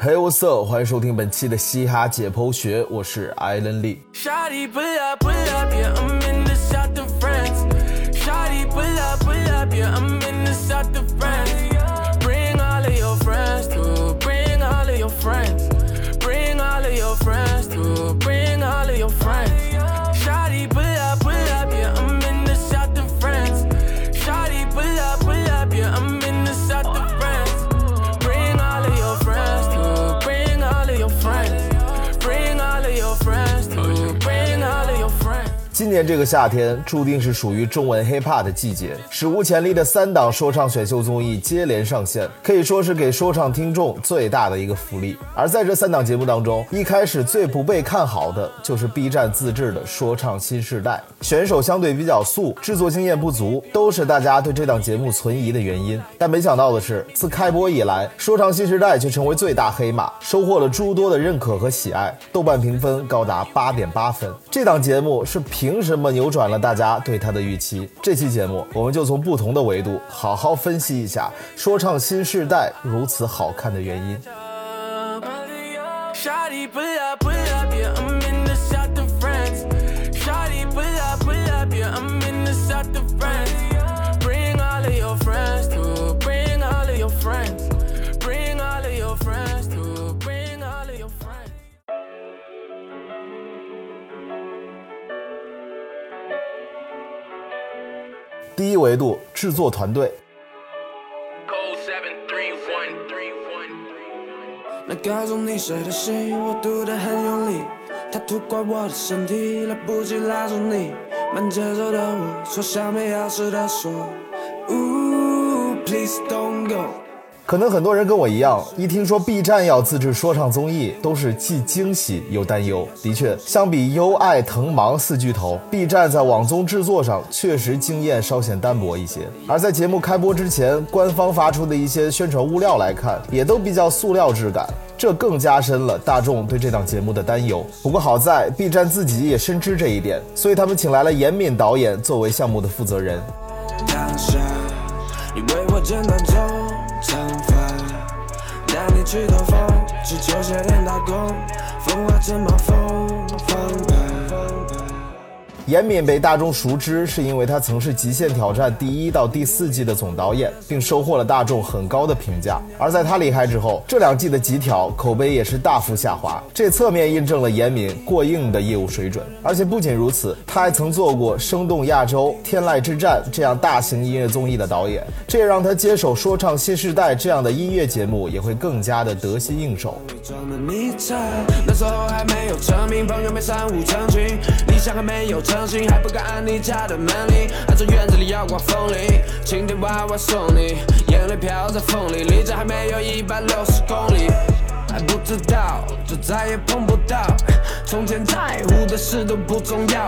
Hey what's up？欢迎收听本期的嘻哈解剖学，我是艾伦利。今年这个夏天注定是属于中文 hiphop 的季节，史无前例的三档说唱选秀综艺接连上线，可以说是给说唱听众最大的一个福利。而在这三档节目当中，一开始最不被看好的就是 B 站自制的说唱新时代，选手相对比较素，制作经验不足，都是大家对这档节目存疑的原因。但没想到的是，自开播以来，说唱新时代却成为最大黑马，收获了诸多的认可和喜爱，豆瓣评分高达八点八分。这档节目是凭。凭什么扭转了大家对他的预期？这期节目，我们就从不同的维度好好分析一下说唱新时代如此好看的原因。第一维度制作团队。那告诉你谁的信，我读得很用力。我的身体，来不及拉住你。慢节奏的我，说下没钥匙的锁。Please don't go。可能很多人跟我一样，一听说 B 站要自制说唱综艺，都是既惊喜又担忧。的确，相比优爱、腾芒四巨头，B 站在网综制作上确实经验稍显单薄一些。而在节目开播之前，官方发出的一些宣传物料来看，也都比较塑料质感，这更加深了大众对这档节目的担忧。不过好在 B 站自己也深知这一点，所以他们请来了严敏导演作为项目的负责人。你为我剪断长发带你去兜风去球鞋店打工风华正茂风翻严敏被大众熟知，是因为他曾是《极限挑战》第一到第四季的总导演，并收获了大众很高的评价。而在他离开之后，这两季的《极挑》口碑也是大幅下滑，这侧面印证了严敏过硬的业务水准。而且不仅如此，他还曾做过《生动亚洲》《天籁之战》这样大型音乐综艺的导演，这也让他接手《说唱新时代》这样的音乐节目也会更加的得心应手。那时候还没有成名，朋友们三五成群，理想还没有成。还不敢按你家的门铃，还在院子里摇刮风铃，晴天娃娃送你，眼泪飘在风里，离这还没有一百六十公里，还不知道就再也碰不到，从前在乎的事都不重要。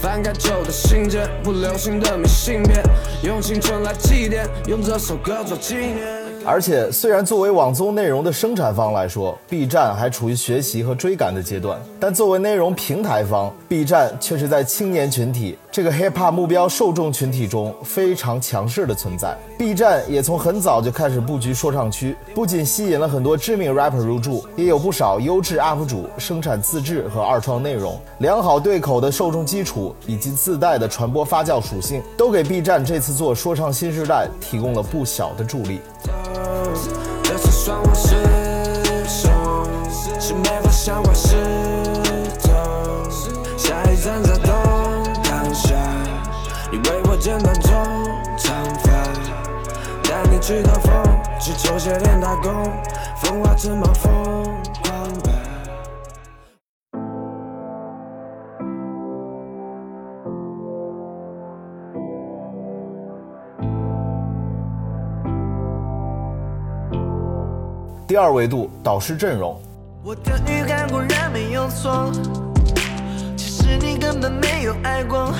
翻开旧的信件，不流行的明信片，用青春来祭奠，用这首歌做纪念。而且，虽然作为网综内容的生产方来说，B 站还处于学习和追赶的阶段，但作为内容平台方，B 站却是在青年群体这个 hiphop 目标受众群体中非常强势的存在。B 站也从很早就开始布局说唱区，不仅吸引了很多知名 rapper 入驻，也有不少优质 UP 主生产自制和二创内容。良好对口的受众基础以及自带的传播发酵属性，都给 B 站这次做说唱新时代提供了不小的助力。这次算我失手，是没法消化石头。下一站在东港下，你为我剪短中长发，带你去兜风，只求夏天打工，风化成毛。第二维度导师阵容。我的预感果然没有错，其实你根本没有爱过，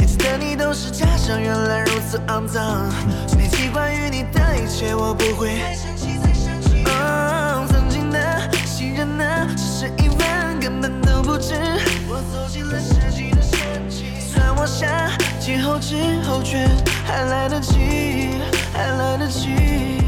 一直的你都是假象，原来如此肮脏。今天起关于你的一切，我不会再生气，再生气。曾经的信任呢，只是一万，根本都不值。我走进了世纪的深情，算我下劫后知后觉，还来得及，还来得及。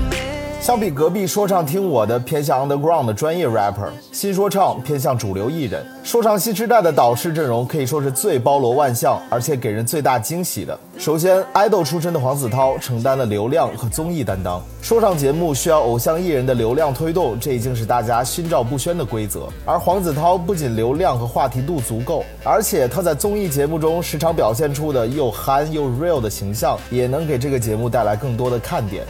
相比隔壁说唱听我的偏向 underground 的专业 rapper，新说唱偏向主流艺人。说唱新时代的导师阵容可以说是最包罗万象，而且给人最大惊喜的。首先，idol 出身的黄子韬承担了流量和综艺担当。说唱节目需要偶像艺人的流量推动，这已经是大家心照不宣的规则。而黄子韬不仅流量和话题度足够，而且他在综艺节目中时常表现出的又憨又 real 的形象，也能给这个节目带来更多的看点。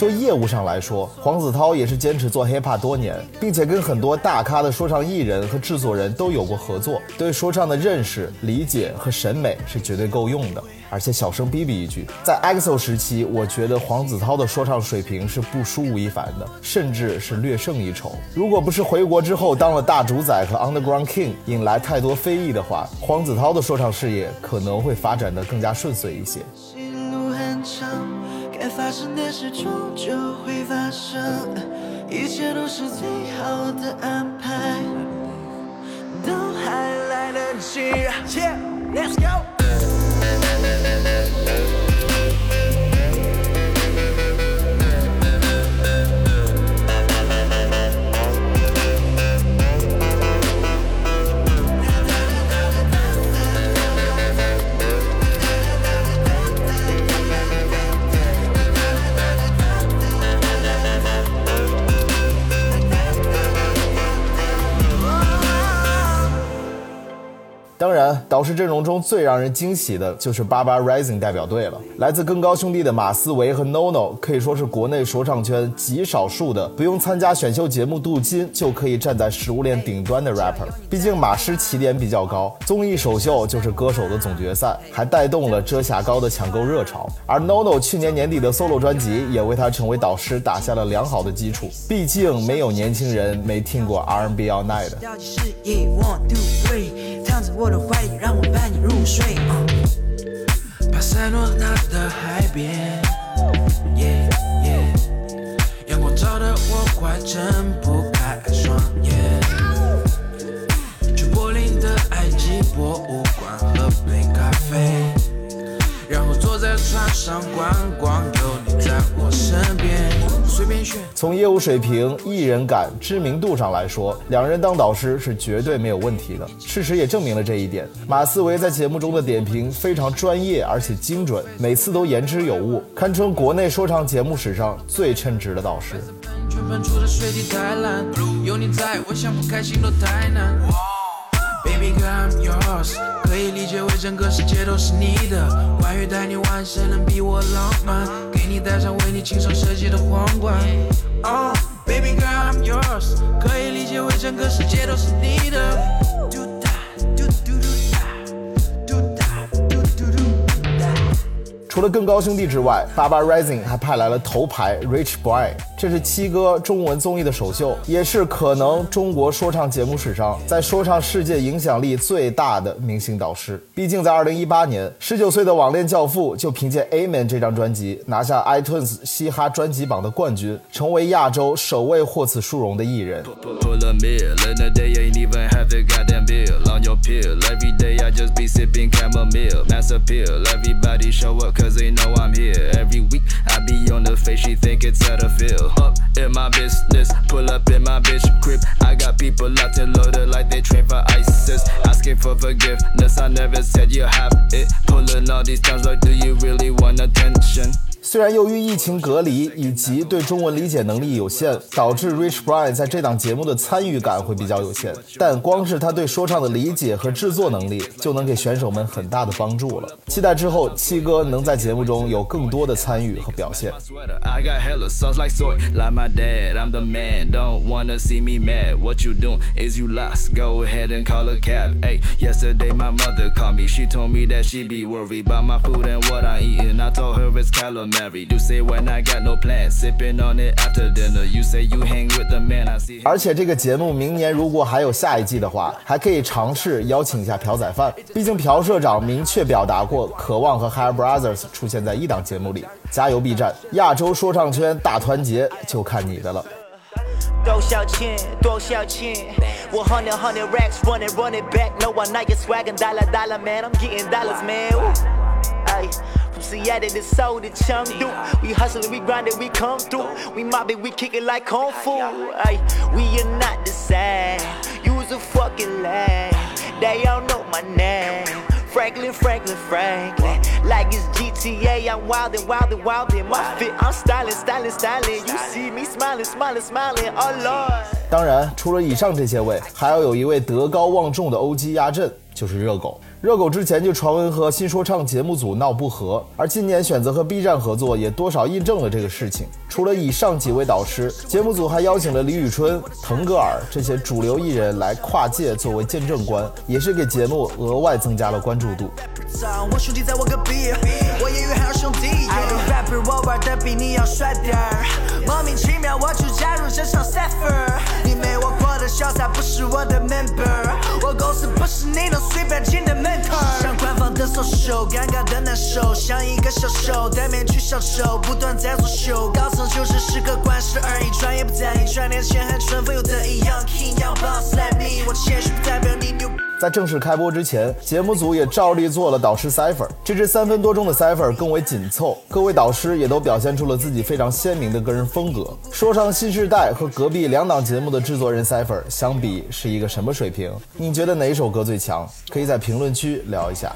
就业务上来说，黄子韬也是坚持做 hiphop 多年，并且跟很多大咖的说唱艺人和制作人都有过合作，对说唱的认识、理解和审美是绝对够用的。而且小声逼逼一句，在 EXO 时期，我觉得黄子韬的说唱水平是不输吴亦凡的，甚至是略胜一筹。如果不是回国之后当了大主宰和 Underground King，引来太多非议的话，黄子韬的说唱事业可能会发展的更加顺遂一些。该发生的事终究会发生，一切都是最好的安排，都还来得及。Let's go。导师阵容中最让人惊喜的就是八八 Rising 代表队了。来自更高兄弟的马思唯和 NONO 可以说是国内说唱圈极少数的不用参加选秀节目镀金就可以站在食物链顶端的 rapper。毕竟马师起点比较高，综艺首秀就是歌手的总决赛，还带动了遮瑕膏的抢购热潮。而 NONO 去年年底的 solo 专辑也为他成为导师打下了良好的基础。毕竟没有年轻人没听过 R&B All Night。在我的怀里让我伴你入睡。巴塞罗那的海边，阳光照得我快睁不开双眼。去柏林的埃及博物馆喝杯咖啡，然后坐在船上观光，有你在我身边。从业务水平、艺人感、知名度上来说，两人当导师是绝对没有问题的。事实也证明了这一点。马思唯在节目中的点评非常专业，而且精准，每次都言之有物，堪称国内说唱节目史上最称职的导师。Baby girl I'm yours，可以理解为整个世界都是你的。关于带你玩，谁能比我浪漫？给你戴上为你亲手设计的皇冠。Oh baby girl I'm yours，可以理解为整个世界都是你的。除了更高兄弟之外，，Baba Rising 还派来了头牌 Rich Boy，这是七哥中文综艺的首秀，也是可能中国说唱节目史上在说唱世界影响力最大的明星导师。毕竟在2018年，十九岁的网恋教父就凭借 Amen 这张专辑拿下 iTunes 嘻哈专辑榜的冠军，成为亚洲首位获此殊荣的艺人。feel. Up in my business, pull up in my bitch crib. I got people locked and loaded like they train for ISIS. Asking for forgiveness, I never said you have it. Pulling all these times like, do you really want attention? 虽然由于疫情隔离以及对中文理解能力有限，导致 Rich Brian 在这档节目的参与感会比较有限，但光是他对说唱的理解和制作能力，就能给选手们很大的帮助了。期待之后七哥能在节目中有更多的参与和表现。而且这个节目明年如果还有下一季的话，还可以尝试邀请一下朴宰范。毕竟朴社长明确表达过，渴望和 Higher Brothers 出现在一档节目里。加油 B 站，亚洲说唱圈大团结，就看你的了。多少钱？多少钱？我 hundred hundred racks run it run it back。No one not your swag and dollar dollar man。I'm getting dollars man。哎 ，from Seattle to Seoul to Chengdu。We hustling, we grinding, we come through。We mobbing, we kicking like kung fu。哎，we are not the same。You's a fucking lame。They all know my name。Franklin, Franklin, Franklin. Like it's GTA, I'm wildin', wildin', wildin'. My fit, I'm styling, styling, styling. You see me smiling, smiling, smiling. Oh Lord. 当然，除了以上这些位，还要有一位德高望重的 OG 压阵，就是热狗。 热狗之前就传闻和新说唱节目组闹不和，而今年选择和 B 站合作，也多少印证了这个事情。除了以上几位导师，节目组还邀请了李宇春、腾格尔这些主流艺人来跨界作为见证官，也是给节目额外增加了关注度。我兄弟在我隔壁，我也有好兄弟。rapper 我玩的比你要帅点儿，莫名其妙我就加入这场 cipher。你没我的潇洒不是我的 member，我公司不是你能随便进的。像官方的 social，尴尬的难受，像一个销售戴面具销售，不断在作秀。高层就是是个管事而已，专业不在意，赚点钱还春风又得意。Young king young boss like me，我的谦虚不代表你牛。在正式开播之前，节目组也照例做了导师 cipher。这支三分多钟的 cipher 更为紧凑，各位导师也都表现出了自己非常鲜明的个人风格。说唱新时代和隔壁两档节目的制作人 cipher 相比是一个什么水平？你觉得哪首歌最强？可以在评论区聊一下。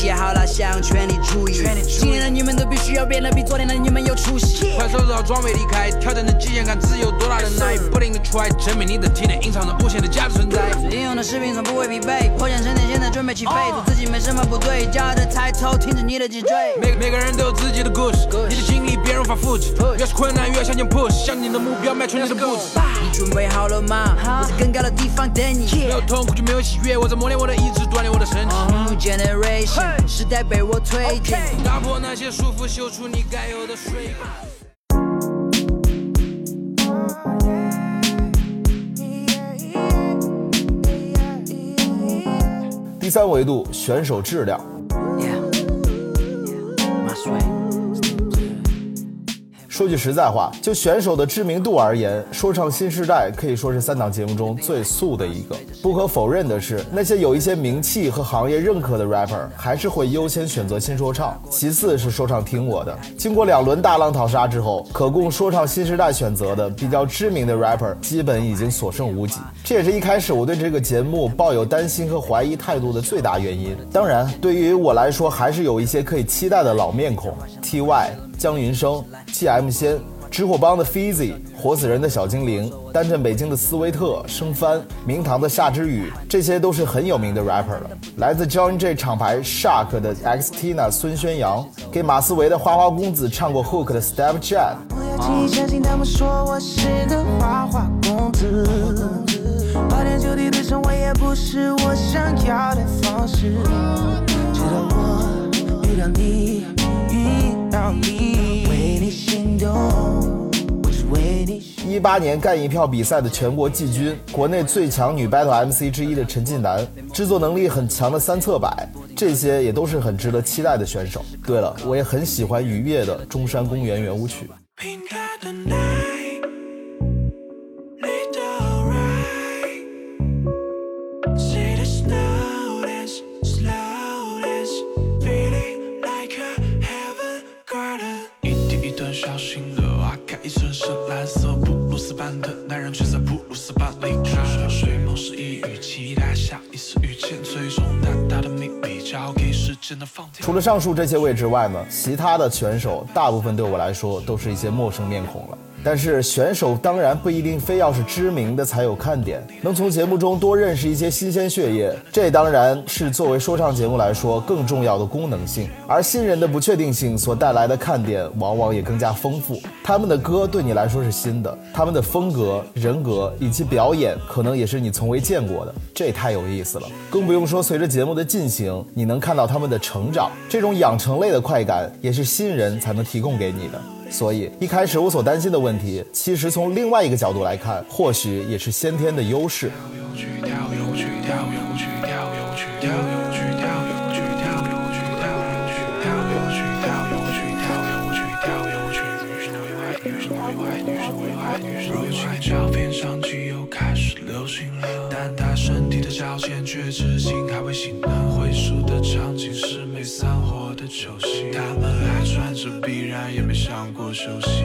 集结好了，向全力注意。今天的你们都必须要变得比昨天的你们有出息。快收拾好装备离开，挑战的极限，看自有多大的耐。不停的 try，证明你的体内隐藏着无限的价值存在。英勇的士兵从不会疲惫，破茧成蝶，现在准备起飞。做自己没什么不对，骄傲的抬头，挺直你的脊椎。每每个人都有自己的故事，你的经历别人无法复制。越是困难越要向前 push，向你的目标迈出你的步子。你准备好了吗？我在更高的地方等你。没有痛苦就没有喜悦，我在磨练我的意志，锻炼我的身体。New generation。时代被我推进，打破那些束缚，秀出你该有的水平。第三维度，选手质量。说句实在话，就选手的知名度而言，说唱新时代可以说是三档节目中最素的一个。不可否认的是，那些有一些名气和行业认可的 rapper，还是会优先选择新说唱，其次是说唱听我的。经过两轮大浪淘沙之后，可供说唱新时代选择的比较知名的 rapper，基本已经所剩无几。这也是一开始我对这个节目抱有担心和怀疑态度的最大原因。当然，对于我来说，还是有一些可以期待的老面孔，Ty。江云生、T.M. 仙、知火帮的 Fizzy、活死人的小精灵、单镇北京的斯威特、生帆、明堂的夏之雨，这些都是很有名的 rapper 了。来自 John J 厂牌 Shark 的 Xtina 孙宣阳，给马思唯的花花公子唱过 Hook 的 Step Jet。一八年干一票比赛的全国季军，国内最强女 battle MC 之一的陈近南，制作能力很强的三侧摆，这些也都是很值得期待的选手。对了，我也很喜欢雨夜的《中山公园圆舞曲》。上述这些位置外呢，其他的选手大部分对我来说都是一些陌生面孔了。但是选手当然不一定非要是知名的才有看点，能从节目中多认识一些新鲜血液，这当然是作为说唱节目来说更重要的功能性。而新人的不确定性所带来的看点，往往也更加丰富。他们的歌对你来说是新的，他们的风格、人格以及表演，可能也是你从未见过的，这太有意思了。更不用说随着节目的进行，你能看到他们的成长，这种养成类的快感，也是新人才能提供给你的。所以一开始我所担心的问题，其实从另外一个角度来看，或许也是先天的优势。休息，他们还穿着必然也没想过休息。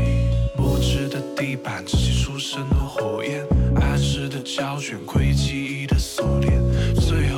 木质的地板，支起出生的火焰，暗示的胶卷，窥记忆的锁链，最后。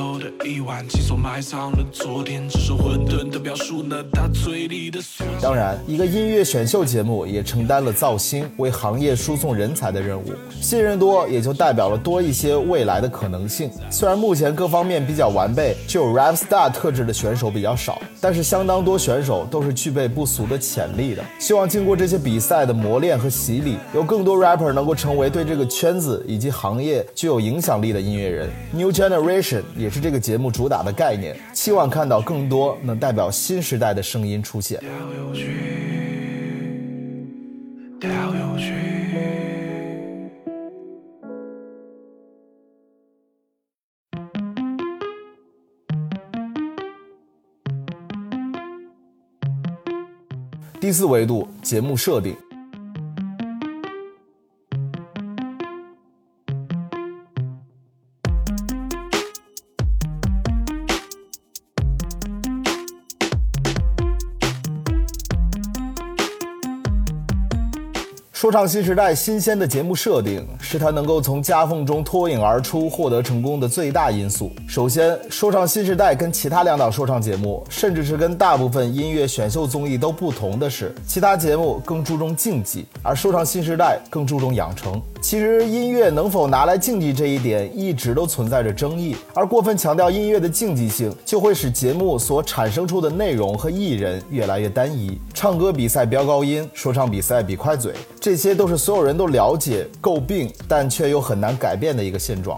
一碗鸡手埋葬了昨天，只是混沌的表述了他嘴里的。当然，一个音乐选秀节目也承担了造星、为行业输送人才的任务。新人多，也就代表了多一些未来的可能性。虽然目前各方面比较完备，具有 rap star 特质的选手比较少，但是相当多选手都是具备不俗的潜力的。希望经过这些比赛的磨练和洗礼，有更多 rapper 能够成为对这个圈子以及行业具有影响力的音乐人。New Generation 也是这个节节目主打的概念，期望看到更多能代表新时代的声音出现。第四维度，节目设定。说唱新时代新鲜的节目设定是他能够从夹缝中脱颖而出、获得成功的最大因素。首先，说唱新时代跟其他两档说唱节目，甚至是跟大部分音乐选秀综艺都不同的是，其他节目更注重竞技，而说唱新时代更注重养成。其实，音乐能否拿来竞技这一点一直都存在着争议，而过分强调音乐的竞技性，就会使节目所产生出的内容和艺人越来越单一。唱歌比赛飙高音，说唱比赛比快嘴。这些都是所有人都了解、诟病，但却又很难改变的一个现状。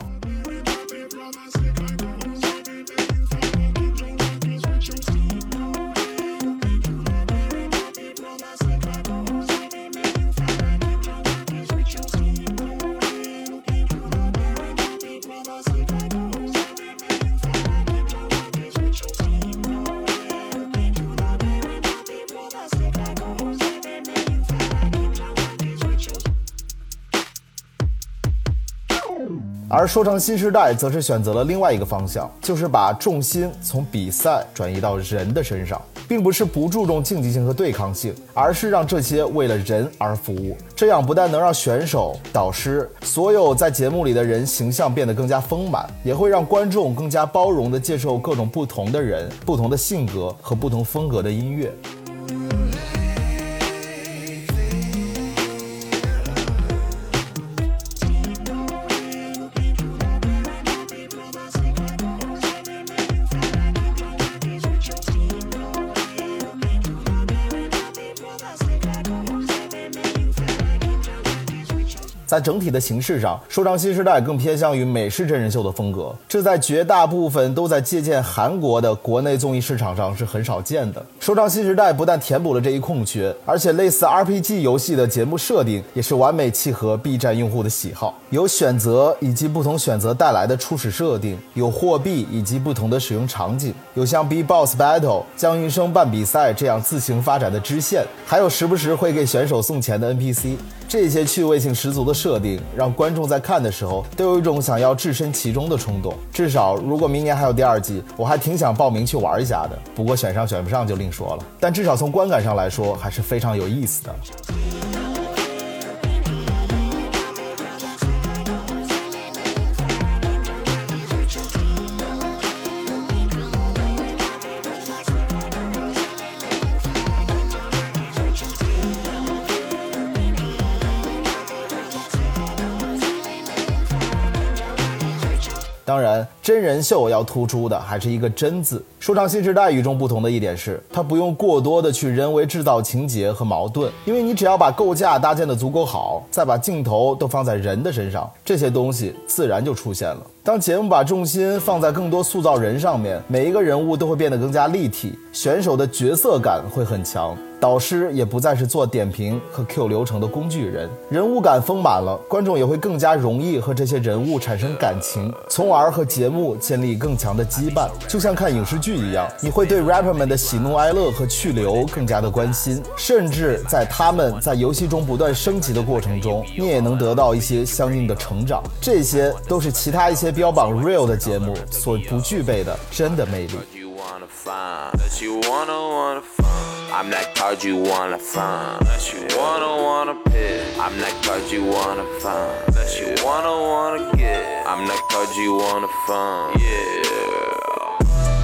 而说唱新时代则是选择了另外一个方向，就是把重心从比赛转移到人的身上，并不是不注重竞技性和对抗性，而是让这些为了人而服务。这样不但能让选手、导师所有在节目里的人形象变得更加丰满，也会让观众更加包容地接受各种不同的人、不同的性格和不同风格的音乐。在整体的形式上，说唱新时代更偏向于美式真人秀的风格，这在绝大部分都在借鉴韩国的国内综艺市场上是很少见的。说唱新时代不但填补了这一空缺，而且类似 RPG 游戏的节目设定也是完美契合 B 站用户的喜好，有选择以及不同选择带来的初始设定，有货币以及不同的使用场景，有像 B Boss Battle、江云生办比赛这样自行发展的支线，还有时不时会给选手送钱的 NPC，这些趣味性十足的。设定让观众在看的时候都有一种想要置身其中的冲动。至少，如果明年还有第二季，我还挺想报名去玩一下的。不过选上选不上就另说了。但至少从观感上来说，还是非常有意思的。真人秀要突出的还是一个“真”字。说唱新时代与众不同的一点是，它不用过多的去人为制造情节和矛盾，因为你只要把构架搭建的足够好，再把镜头都放在人的身上，这些东西自然就出现了。当节目把重心放在更多塑造人上面，每一个人物都会变得更加立体，选手的角色感会很强。导师也不再是做点评和 Q 流程的工具人，人物感丰满了，观众也会更加容易和这些人物产生感情，从而和节目。建立更强的羁绊，就像看影视剧一样，你会对 rapper 们的喜怒哀乐和去留更加的关心，甚至在他们在游戏中不断升级的过程中，你也能得到一些相应的成长。这些都是其他一些标榜 real 的节目所不具备的真的魅力。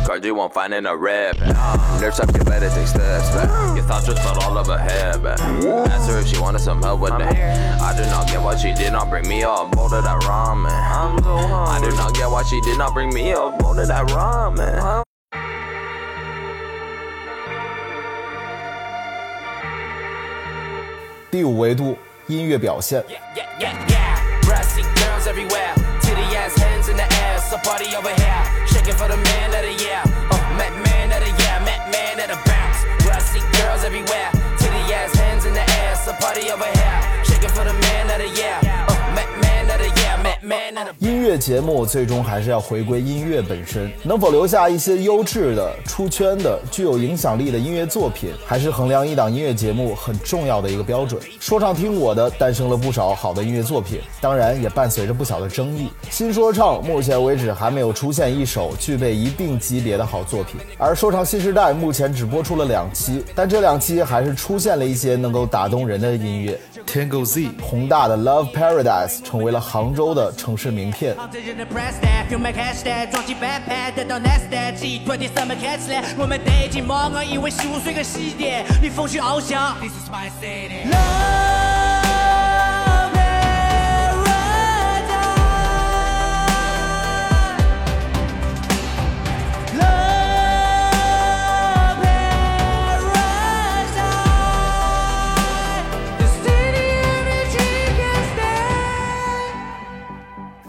Cause you won't find in a rap. Nerves up your letters, take steps back. Your thoughts just felt all over her head back. Asked her if she wanted some help with that. I do not get why she did not bring me a bowl of that ramen. I do not get why she did not bring me a bowl of that ramen. Yeah, yeah, yeah. Brassy looking for the man of the year. Uh, Mac man of the year, Mac man of the bounce. Where I see girls everywhere, titty ass, hands in the air. So party over here, shaking for the man of the year. 音乐节目最终还是要回归音乐本身，能否留下一些优质的、出圈的、具有影响力的音乐作品，还是衡量一档音乐节目很重要的一个标准。说唱听我的诞生了不少好的音乐作品，当然也伴随着不小的争议。新说唱目前为止还没有出现一首具备一定级别的好作品，而说唱新时代目前只播出了两期，但这两期还是出现了一些能够打动人的音乐。Tango Z 宏大的 Love Paradise 成为了杭州的城市名片。我们得进猫我以为十五岁个细点，逆风去翱翔。This is my city。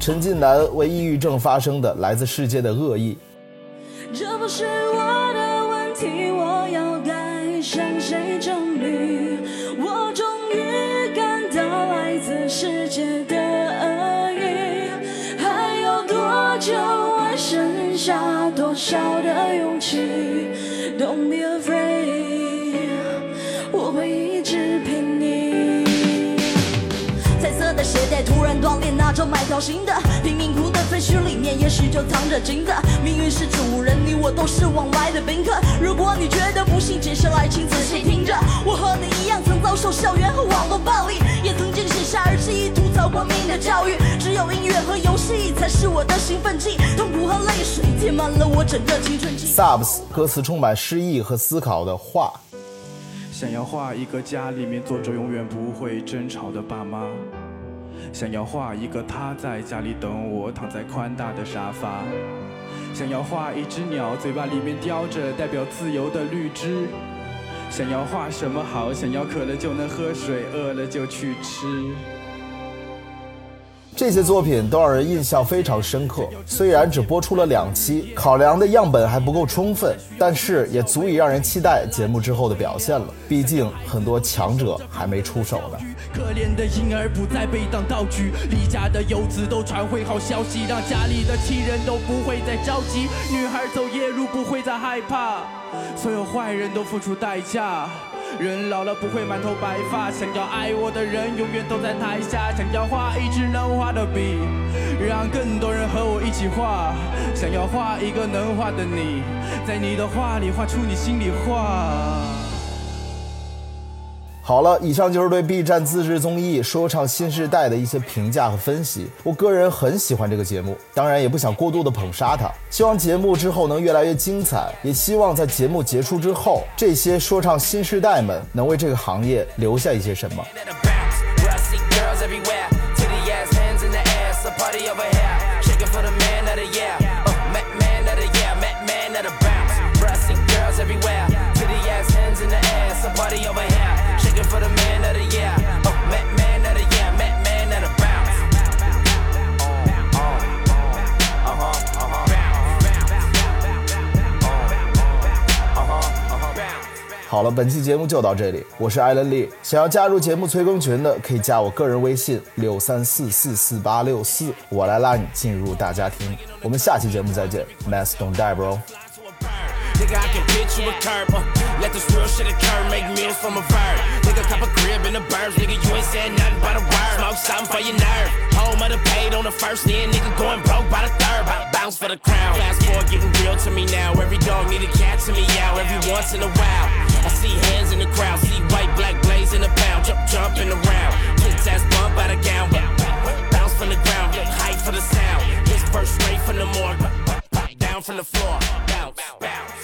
陈近南为抑郁症发生的来自世界的恶意。这不是我的问题，我要该向谁证明？小心的，贫民窟的废墟里面也许就藏着金子。命运是主人，你我都是往来的宾客。如果你觉得不幸，接下来请仔细听着。我和你一样，曾遭受校园和网络暴力，也曾经写下日记吐槽过命的教育。只有音乐和游戏才是我的兴奋剂，痛苦和泪水填满了我整个青春期。Subs 歌词充满诗意和思考的话，想要画一个家，里面坐着永远不会争吵的爸妈。想要画一个他在家里等我，躺在宽大的沙发。想要画一只鸟，嘴巴里面叼着代表自由的绿枝。想要画什么好？想要渴了就能喝水，饿了就去吃。这些作品都让人印象非常深刻。虽然只播出了两期，考量的样本还不够充分，但是也足以让人期待节目之后的表现了。毕竟很多强者还没出手呢。可怜的婴儿不再被当道具，离家的游子都传回好消息，让家里的亲人都不会再着急。女孩走夜路不会再害怕，所有坏人都付出代价。人老了不会满头白发，想要爱我的人永远都在台下。想要画一支能画的笔，让更多人和我一起画。想要画一个能画的你，在你的画里画出你心里话。好了，以上就是对 B 站自制综艺《说唱新时代》的一些评价和分析。我个人很喜欢这个节目，当然也不想过度的捧杀它。希望节目之后能越来越精彩，也希望在节目结束之后，这些说唱新时代们能为这个行业留下一些什么。好了，本期节目就到这里，我是艾伦丽。想要加入节目催更群的，可以加我个人微信六三四四四八六四，我来拉你进入大家庭。我们下期节目再见，Mass don't die bro。Nigga, I can pitch you a curb. Uh, let this real shit occur, make meals from a bird. Nigga, cop a crib in the birds. Nigga, you ain't said nothing but a word. Smoke something for your nerve. Home of the paid on the first, then nigga going broke by the third. Bounce for the crown. Fast forward, getting real to me now. Every dog need a cat to me out every once in a while. I see hands in the crowd, see white, black blaze in the pound. Jump, jumping around. Kids ass bump out of gown. Bounce from the ground, hype for the sound. This first straight from the morgue. Down from the floor. Bounce, bounce.